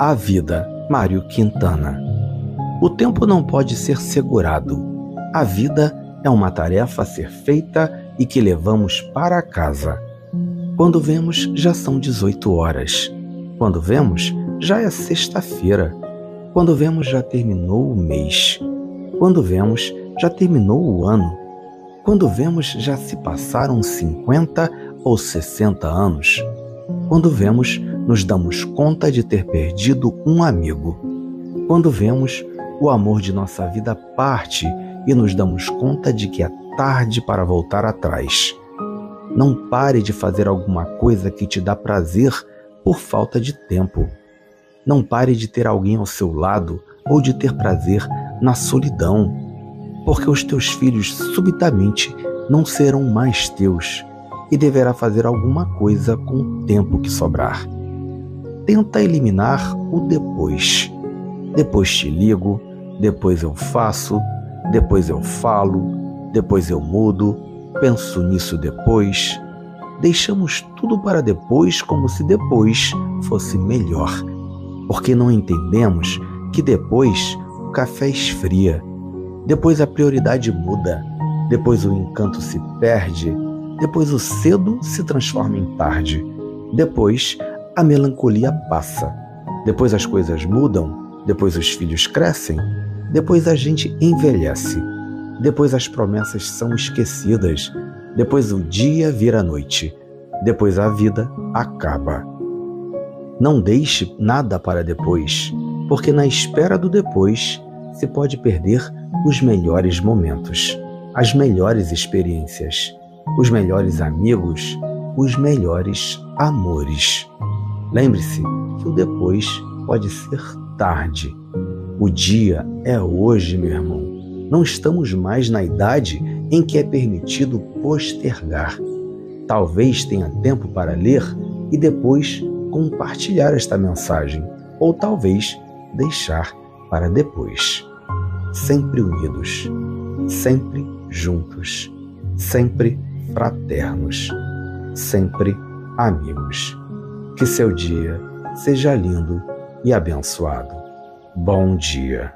A vida, Mário Quintana. O tempo não pode ser segurado. A vida é uma tarefa a ser feita e que levamos para casa. Quando vemos, já são 18 horas. Quando vemos, já é sexta-feira. Quando vemos, já terminou o mês. Quando vemos, já terminou o ano. Quando vemos, já se passaram 50 ou 60 anos. Quando vemos, nos damos conta de ter perdido um amigo. Quando vemos, o amor de nossa vida parte e nos damos conta de que é tarde para voltar atrás. Não pare de fazer alguma coisa que te dá prazer por falta de tempo. Não pare de ter alguém ao seu lado ou de ter prazer na solidão, porque os teus filhos subitamente não serão mais teus e deverá fazer alguma coisa com o tempo que sobrar. Tenta eliminar o depois. Depois te ligo, depois eu faço, depois eu falo, depois eu mudo, penso nisso depois. Deixamos tudo para depois como se depois fosse melhor, porque não entendemos que depois o café esfria, depois a prioridade muda, depois o encanto se perde, depois o cedo se transforma em tarde, depois a melancolia passa, depois as coisas mudam, depois os filhos crescem, depois a gente envelhece. Depois as promessas são esquecidas. Depois o dia vira noite. Depois a vida acaba. Não deixe nada para depois, porque na espera do depois se pode perder os melhores momentos, as melhores experiências, os melhores amigos, os melhores amores. Lembre-se que o depois pode ser tarde o dia é hoje, meu irmão. Não estamos mais na idade em que é permitido postergar. Talvez tenha tempo para ler e depois compartilhar esta mensagem, ou talvez deixar para depois. Sempre unidos, sempre juntos, sempre fraternos, sempre amigos. Que seu dia seja lindo e abençoado. Bom dia.